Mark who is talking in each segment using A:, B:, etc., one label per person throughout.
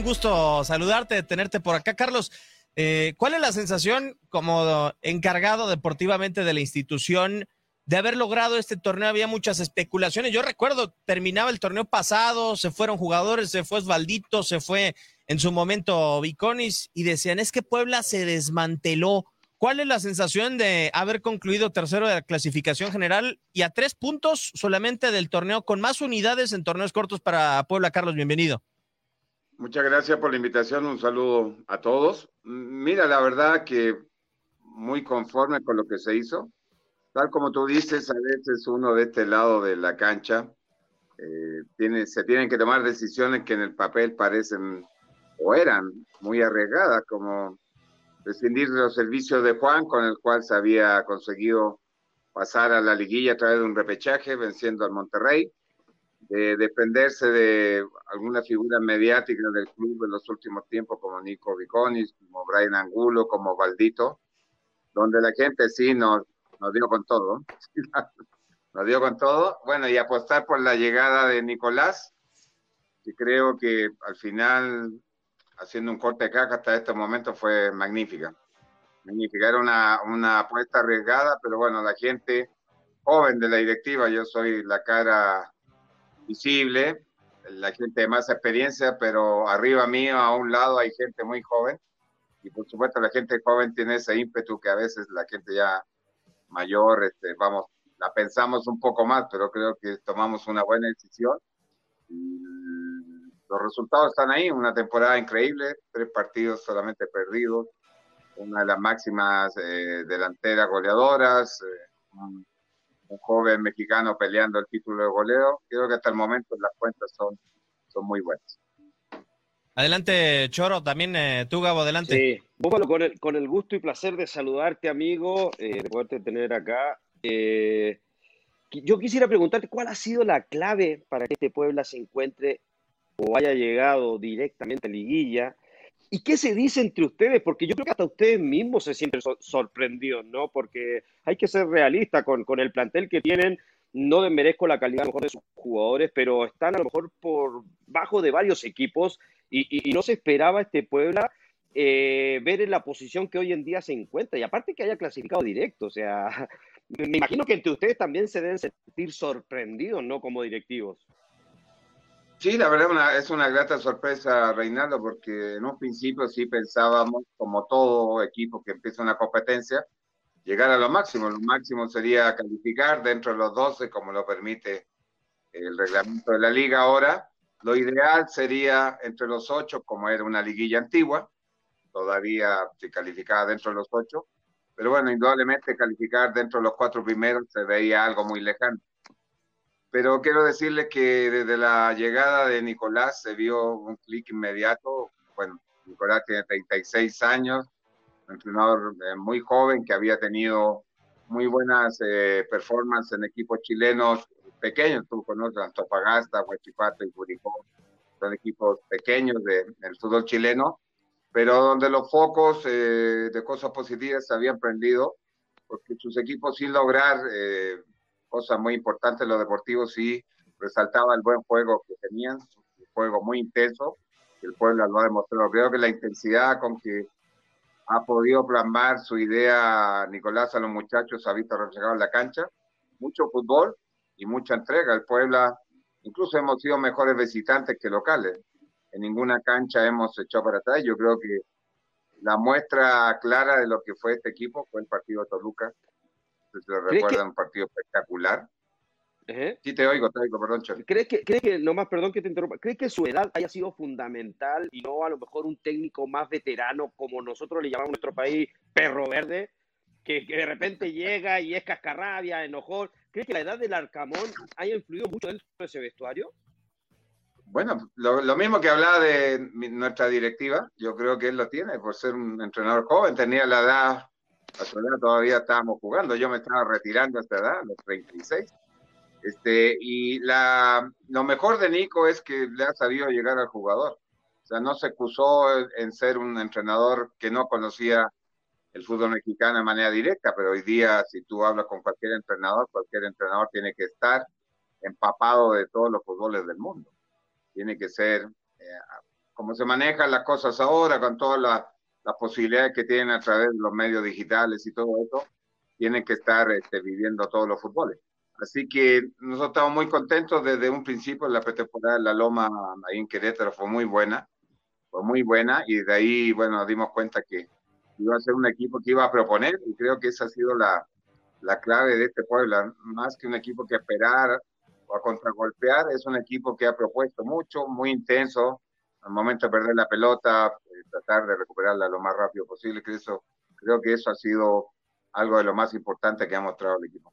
A: Un gusto saludarte, tenerte por acá, Carlos. Eh, ¿Cuál es la sensación como encargado deportivamente de la institución de haber logrado este torneo? Había muchas especulaciones. Yo recuerdo, terminaba el torneo pasado, se fueron jugadores, se fue Osvaldito, se fue en su momento Viconis y decían, es que Puebla se desmanteló. ¿Cuál es la sensación de haber concluido tercero de la clasificación general y a tres puntos solamente del torneo con más unidades en torneos cortos para Puebla? Carlos, bienvenido.
B: Muchas gracias por la invitación, un saludo a todos. Mira, la verdad que muy conforme con lo que se hizo. Tal como tú dices, a veces uno de este lado de la cancha eh, tiene, se tienen que tomar decisiones que en el papel parecen o eran muy arriesgadas, como rescindir los servicios de Juan, con el cual se había conseguido pasar a la liguilla a través de un repechaje, venciendo al Monterrey de dependerse de alguna figura mediática del club en los últimos tiempos, como Nico Viconis, como Brian Angulo, como Valdito, donde la gente sí nos, dio con todo. nos dio con todo. Bueno, y apostar por la llegada de Nicolás, que creo que al final, haciendo un corte de caja hasta este momento, fue magnífica. Magnífica. Era una, una apuesta arriesgada, pero bueno, la gente joven de la directiva, yo soy la cara visible, la gente de más experiencia, pero arriba mío, a un lado, hay gente muy joven. Y por supuesto, la gente joven tiene ese ímpetu que a veces la gente ya mayor, este, vamos, la pensamos un poco más, pero creo que tomamos una buena decisión. los resultados están ahí, una temporada increíble, tres partidos solamente perdidos, una de las máximas eh, delanteras goleadoras, eh, joven mexicano peleando el título de goleo. Creo que hasta el momento las cuentas son, son muy buenas.
A: Adelante, Choro, también eh, tú, Gabo, adelante.
C: Sí, bueno, con el, con el gusto y placer de saludarte, amigo, eh, de poderte tener acá. Eh, yo quisiera preguntarte cuál ha sido la clave para que este Puebla se encuentre o haya llegado directamente a liguilla ¿Y qué se dice entre ustedes? Porque yo creo que hasta ustedes mismos se sienten sorprendidos, ¿no? Porque hay que ser realista con, el plantel que tienen. No desmerezco la calidad mejor de sus jugadores, pero están a lo mejor por bajo de varios equipos y, y, no se esperaba este Puebla eh, ver en la posición que hoy en día se encuentra. Y aparte que haya clasificado directo, o sea, me imagino que entre ustedes también se deben sentir sorprendidos, ¿no? Como directivos.
B: Sí, la verdad es una grata sorpresa, Reinaldo, porque en un principio sí pensábamos, como todo equipo que empieza una competencia, llegar a lo máximo. Lo máximo sería calificar dentro de los 12, como lo permite el reglamento de la liga ahora. Lo ideal sería entre los 8, como era una liguilla antigua, todavía se calificaba dentro de los 8. Pero bueno, indudablemente calificar dentro de los cuatro primeros se veía algo muy lejano pero quiero decirle que desde la llegada de Nicolás se vio un clic inmediato. Bueno, Nicolás tiene 36 años, un entrenador eh, muy joven que había tenido muy buenas eh, performances en equipos chilenos pequeños, tú conoces Antofagasta, Huachipato y Curicó. son equipos pequeños de, del fútbol chileno, pero donde los focos eh, de cosas positivas se habían prendido, porque sus equipos sin lograr eh, cosas muy importantes, los deportivos sí resaltaba el buen juego que tenían, un juego muy intenso, el pueblo lo ha demostrado. Creo que la intensidad con que ha podido plasmar su idea Nicolás a los muchachos ha visto reflejado en la cancha. Mucho fútbol y mucha entrega. El Puebla, incluso hemos sido mejores visitantes que locales. En ninguna cancha hemos echado para atrás. Yo creo que la muestra clara de lo que fue este equipo fue el partido de Toluca. Se recuerda un partido espectacular. Sí, te oigo, te oigo, perdón,
C: ¿Crees que, ¿Crees que, nomás, perdón que te interrumpa, ¿crees que su edad haya sido fundamental y no a lo mejor un técnico más veterano, como nosotros le llamamos a nuestro país, perro verde, que, de repente llega y es cascarrabia, enojón? ¿Crees que la edad del Arcamón haya influido mucho dentro de ese vestuario?
B: Bueno, lo, mismo que hablaba de nuestra directiva, yo creo que él lo tiene por ser un entrenador joven, tenía la edad, a todavía estábamos jugando, yo me estaba retirando a esta edad, a los 36 este, y la, lo mejor de Nico es que le ha sabido llegar al jugador. O sea, no se acusó en ser un entrenador que no conocía el fútbol mexicano de manera directa, pero hoy día si tú hablas con cualquier entrenador, cualquier entrenador tiene que estar empapado de todos los fútboles del mundo. Tiene que ser, eh, como se manejan las cosas ahora, con todas las, las posibilidades que tienen a través de los medios digitales y todo eso, tiene que estar este, viviendo todos los fútboles. Así que nosotros estamos muy contentos desde un principio. La pretemporada de la Loma ahí en Querétaro fue muy buena, fue muy buena y de ahí, bueno, nos dimos cuenta que iba a ser un equipo que iba a proponer y creo que esa ha sido la, la clave de este pueblo. Más que un equipo que esperar o a contragolpear, es un equipo que ha propuesto mucho, muy intenso. Al momento de perder la pelota, tratar de recuperarla lo más rápido posible. Creo, eso, creo que eso ha sido algo de lo más importante que ha mostrado el equipo.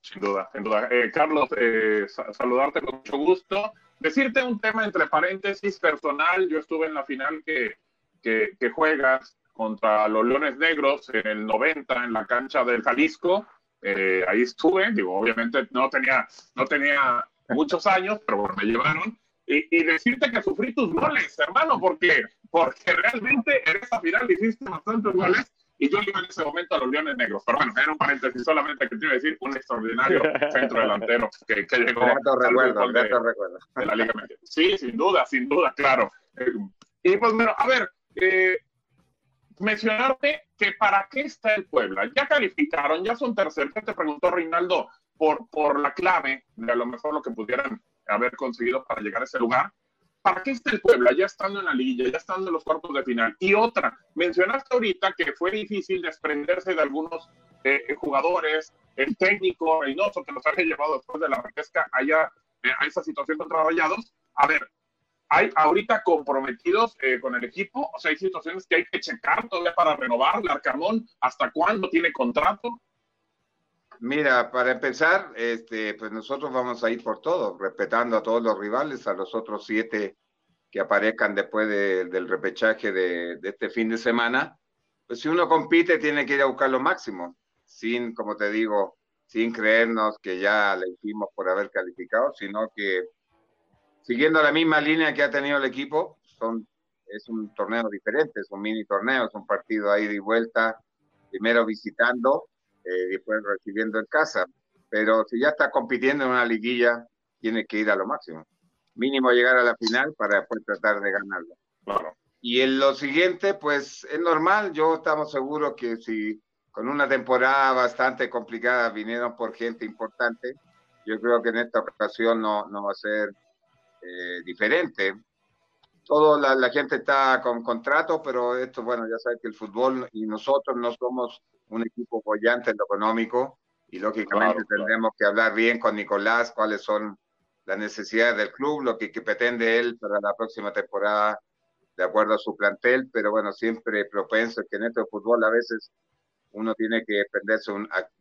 D: Sin duda, sin duda. Eh, Carlos, eh, saludarte con mucho gusto. Decirte un tema entre paréntesis personal. Yo estuve en la final que, que, juegas contra los Leones Negros en el 90 en la cancha del Jalisco. Eh, ahí estuve, digo, obviamente no tenía, no tenía muchos años, pero bueno, me llevaron. Y, y, decirte que sufrí tus goles, hermano, porque, porque realmente en esa final hiciste bastantes goles y yo iba en ese momento a los Leones Negros. Pero bueno, era un paréntesis solamente que te iba a decir un extraordinario centro delantero que, que llegó
B: recuerdo, de,
D: de, la Liga Sí, sin duda, sin duda, claro. Eh, y pues bueno, a ver, eh, mencionarte que para qué está el Puebla. Ya calificaron, ya son terceros. te preguntó Reinaldo por, por la clave de a lo mejor lo que pudieran haber conseguido para llegar a ese lugar. ¿para qué está el Puebla ya estando en la liguilla, ya estando en los cuartos de final? Y otra, mencionaste ahorita que fue difícil desprenderse de algunos eh, jugadores, el técnico Reynoso que nos había llevado después de la pesca allá eh, a esa situación contra Rayados. A ver, ¿hay ahorita comprometidos eh, con el equipo? O sea, hay situaciones que hay que checar todavía para renovar. Arcamón, ¿hasta cuándo tiene contrato?
B: Mira, para empezar, este, pues nosotros vamos a ir por todo, respetando a todos los rivales, a los otros siete que aparezcan después del repechaje de, este fin de semana. Pues si uno compite, tiene que ir a buscar lo máximo, sin, como te digo, sin creernos que ya le hicimos por haber calificado, sino que siguiendo la misma línea que ha tenido el equipo, son, es un torneo diferente, es un mini torneo, es un partido ahí de vuelta, primero visitando eh, después recibiendo en casa. Pero si ya está compitiendo en una liguilla, tiene que ir a lo máximo. Mínimo llegar a la final para después tratar de ganarlo. Y en lo siguiente, pues es normal, yo estamos seguros que si con una temporada bastante complicada vinieron por gente importante, yo creo que en esta ocasión no, no va a ser eh, diferente. Toda la, gente está con contrato, pero esto, bueno, ya sabes que el fútbol y nosotros no somos un equipo bollante en lo económico y lógicamente tendremos que hablar bien con Nicolás cuáles son las necesidades del club, lo que, pretende él para la próxima temporada de acuerdo a su plantel, pero bueno, siempre propenso que en este fútbol a veces uno tiene que dependerse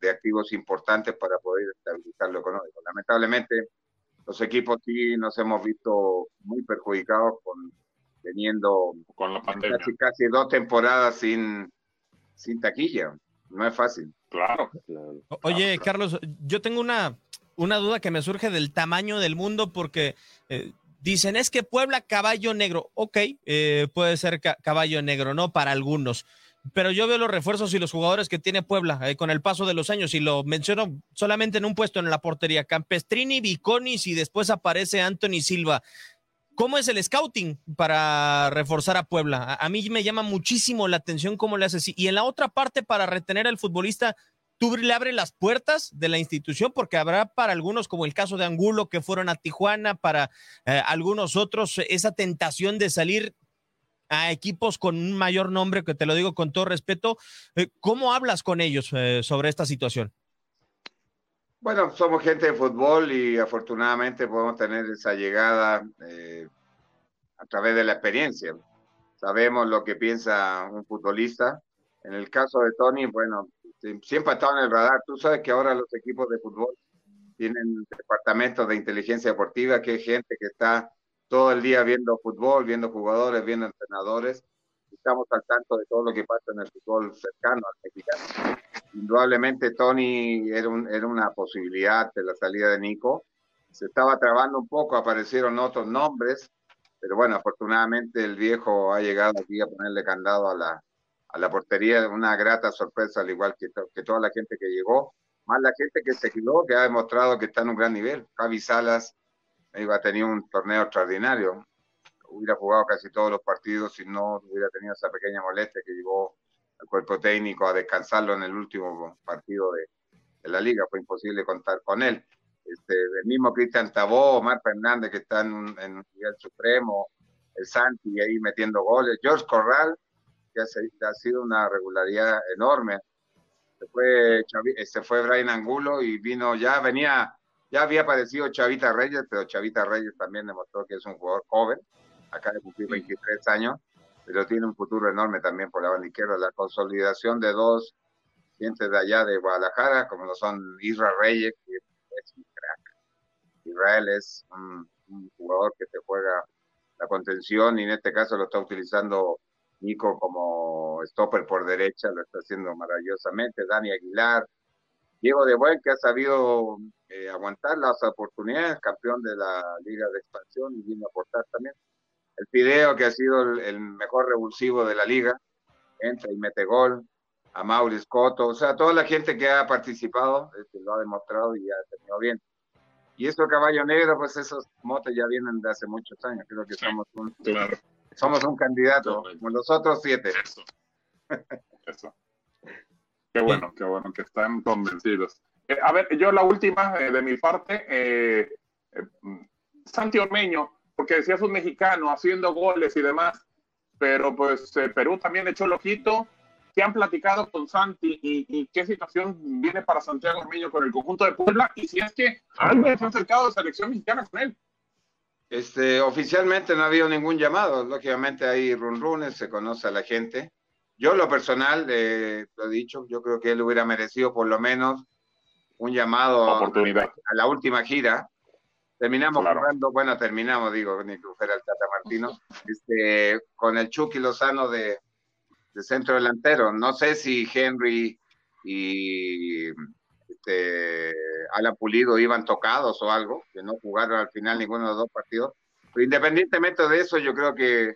B: de activos importantes para poder estabilizar lo económico. Lamentablemente, los equipos sí nos hemos visto muy perjudicados con teniendo
D: con la
B: casi, casi dos temporadas sin, sin taquilla. No es fácil.
D: Claro.
A: Oye, Carlos, yo tengo una, una duda que me surge del tamaño del mundo porque eh, dicen es que Puebla caballo negro. Ok, eh, puede ser caballo negro, ¿no? Para algunos. Pero yo veo los refuerzos y los jugadores que tiene Puebla eh, con el paso de los años y lo menciono solamente en un puesto en la portería. Campestrini, Viconis y después aparece Anthony Silva. ¿Cómo es el scouting para reforzar a Puebla? A, mí me llama muchísimo la atención cómo le haces. Y en la otra parte, para retener al futbolista, tú le abres las puertas de la institución, porque habrá para algunos, como el caso de Angulo, que fueron a Tijuana, para eh, algunos otros, esa tentación de salir a equipos con un mayor nombre, que te lo digo con todo respeto. Eh, ¿Cómo hablas con ellos eh, sobre esta situación?
B: Bueno, somos gente de fútbol y afortunadamente podemos tener esa llegada eh, a través de la experiencia. Sabemos lo que piensa un futbolista. En el caso de Tony, bueno, siempre ha estado en el radar. Tú sabes que ahora los equipos de fútbol tienen departamentos de inteligencia deportiva, que hay gente que está todo el día viendo fútbol, viendo jugadores, viendo entrenadores. Estamos al tanto de todo lo que pasa en el fútbol cercano al mexicano indudablemente Tony era, una posibilidad de la salida de Nico. Se estaba trabando un poco, aparecieron otros nombres, pero bueno, afortunadamente el viejo ha llegado aquí a ponerle candado a la, portería, una grata sorpresa, al igual que, que toda la gente que llegó, más la gente que se quedó, que ha demostrado que está en un gran nivel. Javi Salas iba a tener un torneo extraordinario, hubiera jugado casi todos los partidos si no hubiera tenido esa pequeña molestia que llegó al cuerpo técnico a descansarlo en el último partido de, la liga, fue imposible contar con él. Este, el mismo Cristian Tabó, Omar Fernández que está en, un nivel supremo, el Santi ahí metiendo goles, George Corral, que ha, sido una regularidad enorme. Se fue, se fue Brian Angulo y vino ya, venía, ya había aparecido Chavita Reyes, pero Chavita Reyes también demostró que es un jugador joven, acá de cumplir 23 años, pero tiene un futuro enorme también por la banda izquierda. La consolidación de dos gente de allá de Guadalajara, como lo son Israel Reyes, que es un crack. Israel es un, jugador que te juega la contención y en este caso lo está utilizando Nico como stopper por derecha, lo está haciendo maravillosamente. Dani Aguilar, Diego de Buen, que ha sabido eh, aguantar las oportunidades, campeón de la Liga de Expansión y vino a aportar también el Fideo, que ha sido el, mejor revulsivo de la liga, entra y mete gol, a Maurice Cotto, o sea, toda la gente que ha participado este, lo ha demostrado y ha tenido bien. Y eso Caballo Negro, pues esos motes ya vienen de hace muchos años, creo que somos un, somos un candidato, como los otros siete.
D: Eso. eso. Qué bueno, qué bueno que están convencidos. Eh, a ver, yo la última eh, de mi parte, eh, Santi Ormeño, porque decías un mexicano haciendo goles y demás, pero pues eh, Perú también echó el ojito. ¿Qué han platicado con Santi y, qué situación viene para Santiago Ormeño con el conjunto de Puebla? Y si es que alguien se ha acercado a selección mexicana con él.
B: Este, oficialmente no ha habido ningún llamado, lógicamente hay run se conoce a la gente. Yo lo personal, eh, lo he dicho, yo creo que él hubiera merecido por lo menos un llamado a la última gira, Terminamos jugando, bueno, terminamos, digo, ni que fuera el Tata Martino, este, con el Chucky Lozano de, de centro delantero. No sé si Henry y este, Alan Pulido iban tocados o algo, que no jugaron al final ninguno de los dos partidos. Pero independientemente de eso, yo creo que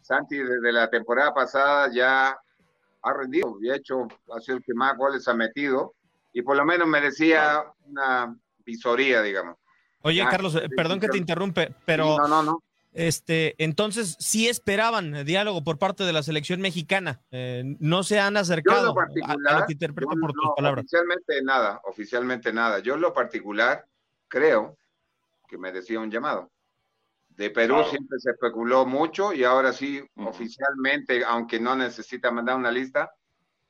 B: Santi desde la temporada pasada ya ha rendido y ha hecho, ha sido el que más goles ha metido y por lo menos merecía una visoría, digamos.
A: Oye, ah, Carlos, eh, perdón que te interrumpe, pero no, no, no. Este, entonces sí esperaban diálogo por parte de la selección mexicana. Eh, no se han acercado a, lo que interpreto por tus palabras.
B: Oficialmente nada, oficialmente nada. Yo en lo particular creo que merecía un llamado. De Perú siempre se especuló mucho y ahora sí, oficialmente, aunque no necesita mandar una lista,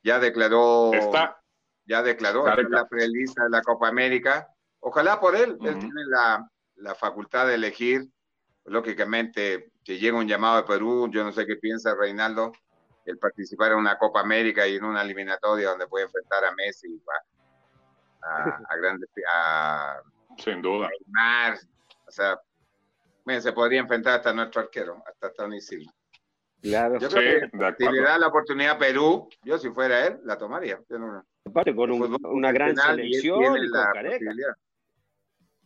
B: ya declaró, Está. ya declaró la prelista de la Copa América Ojalá por él, él tiene la, la, facultad de elegir, lógicamente, que llega un llamado de Perú, yo no sé qué piensa Reinaldo, el participar en una Copa América y en una eliminatoria donde puede enfrentar a Messi, a, a grandes, a,
D: sin duda.
B: Neymar, o sea, se podría enfrentar hasta nuestro arquero, hasta Tony Silva. Claro, yo creo que si le da la oportunidad a Perú, yo si fuera él, la tomaría.
C: Aparte con una gran selección y,
B: la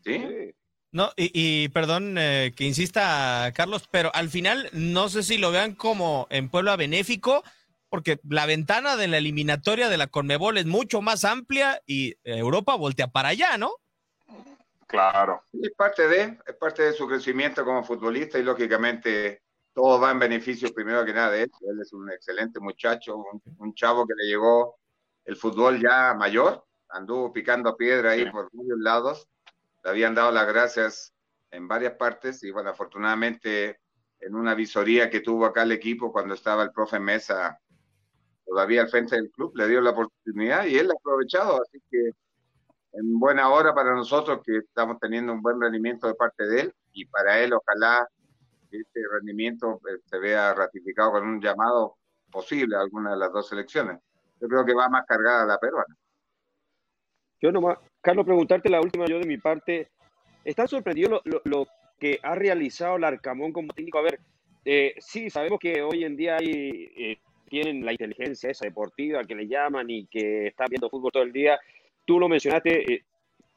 C: ¿Sí?
A: No, y, perdón eh, que insista, Carlos, pero al final no sé si lo vean como en Puebla benéfico, porque la ventana de la eliminatoria de la Conmebol es mucho más amplia y Europa voltea para allá, ¿no?
D: Claro.
B: Es parte de, es parte de su crecimiento como futbolista y lógicamente todo va en beneficio primero que nada de él. Él es un excelente muchacho, un, chavo que le llegó el fútbol ya mayor, anduvo picando piedra ahí por muchos lados, le habían dado las gracias en varias partes y bueno, afortunadamente en una visoría que tuvo acá el equipo cuando estaba el profe Mesa todavía al frente del club, le dio la oportunidad y él ha aprovechado, así que en buena hora para nosotros que estamos teniendo un buen rendimiento de parte de él y para él ojalá este rendimiento eh, se vea ratificado con un llamado posible a alguna de las dos selecciones. Yo creo que va más cargada la peruana.
C: Yo nomás, Carlos, preguntarte la última yo de mi parte. ¿Estás sorprendido lo, que ha realizado el Arcamón como técnico? A ver, eh, sí, sabemos que hoy en día hay, eh, tienen la inteligencia esa deportiva que le llaman y que están viendo fútbol todo el día tú lo mencionaste, eh,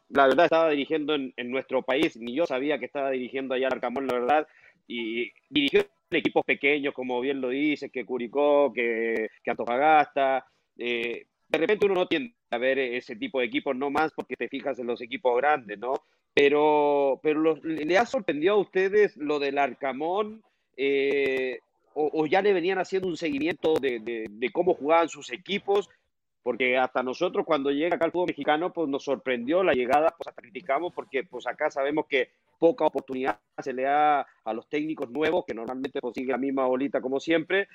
C: la verdad estaba dirigiendo en, nuestro país, ni yo sabía que estaba dirigiendo allá al Arcamón, la verdad, y dirigió equipos pequeños, como bien lo dices, que Curicó, que, que Antofagasta. Eh, de repente uno no tiende a ver ese tipo de equipos, no más porque te fijas en los equipos grandes, ¿no? Pero, pero ¿le ha sorprendido a ustedes lo del Arcamón? Eh, o, ya le venían haciendo un seguimiento de, de, cómo jugaban sus equipos porque hasta nosotros cuando llega acá el fútbol mexicano, pues nos sorprendió la llegada, pues hasta criticamos porque pues acá sabemos que poca oportunidad se le da a los técnicos nuevos, que normalmente pues la misma bolita como siempre,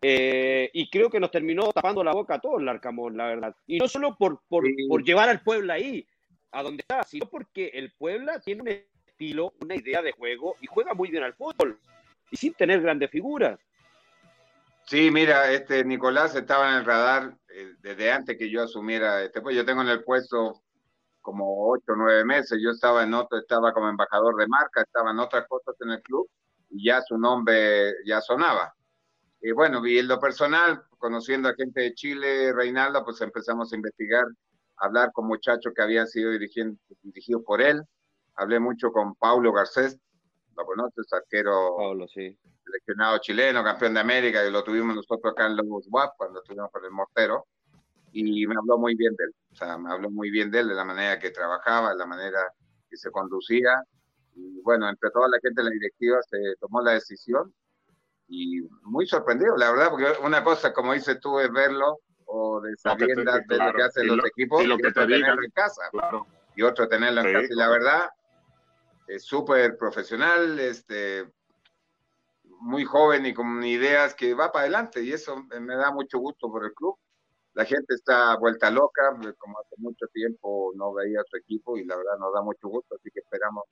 C: eh, y creo que nos terminó tapando la boca a todos el Arcamón, la verdad. Y no solo por, por, por llevar al Puebla ahí, a donde está, sino porque el Puebla tiene un estilo, una idea de juego y juega muy bien al fútbol, y sin tener grandes figuras.
B: Sí, mira, este Nicolás estaba en el radar eh, desde antes que yo asumiera este pues yo tengo en el puesto como ocho o nueve meses, yo estaba en otro, estaba como embajador de marca, estaba en otras cosas en el club y ya su nombre ya sonaba. Y bueno, y en lo personal, conociendo a gente de Chile, Reinaldo, pues empezamos a investigar, a hablar con muchachos que habían sido dirigidos por él. Hablé mucho con Paulo Garcés, lo conoces, arquero
C: Paulo, sí.
B: seleccionado chileno, campeón de América, que lo tuvimos nosotros acá en los WAP cuando estuvimos con el Mortero, y me habló muy bien de él, o sea, me habló muy bien de él, de la manera que trabajaba, de la manera que se conducía, y bueno, entre toda la gente de la directiva se tomó la decisión, y muy sorprendido, la verdad, porque una cosa, como dices tú, es verlo, o de saber de lo que hacen los equipos, y, lo que tenerlo en casa, y otro tenerlo en casa, y la verdad, es súper profesional, este, muy joven y con ideas que va para adelante y eso me da mucho gusto por el club. La gente está vuelta loca, como hace mucho tiempo no veía a su equipo y la verdad nos da mucho gusto, así que esperamos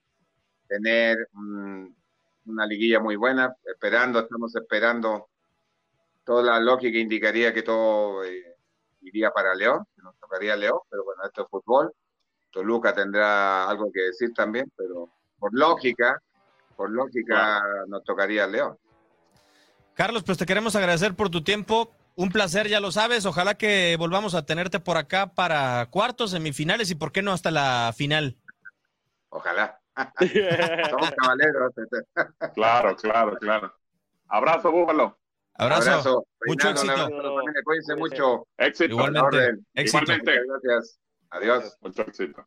B: tener una liguilla muy buena, esperando, estamos esperando toda la lógica indicaría que todo eh, iría para León, que nos tocaría León, pero bueno, esto es fútbol. Toluca tendrá algo que decir también, pero por lógica, por lógica nos tocaría León.
A: Carlos, pues te queremos agradecer por tu tiempo. Un placer, ya lo sabes. Ojalá que volvamos a tenerte por acá para cuartos, semifinales y por qué no hasta la final.
B: Ojalá. Somos caballeros.
D: claro, claro, claro. Abrazo, Búfalo.
A: Abrazo. Mucho éxito.
B: Cuídense mucho.
D: Éxito.
A: Igualmente.
D: Igualmente.
B: Gracias. Adiós.
D: Mucho éxito.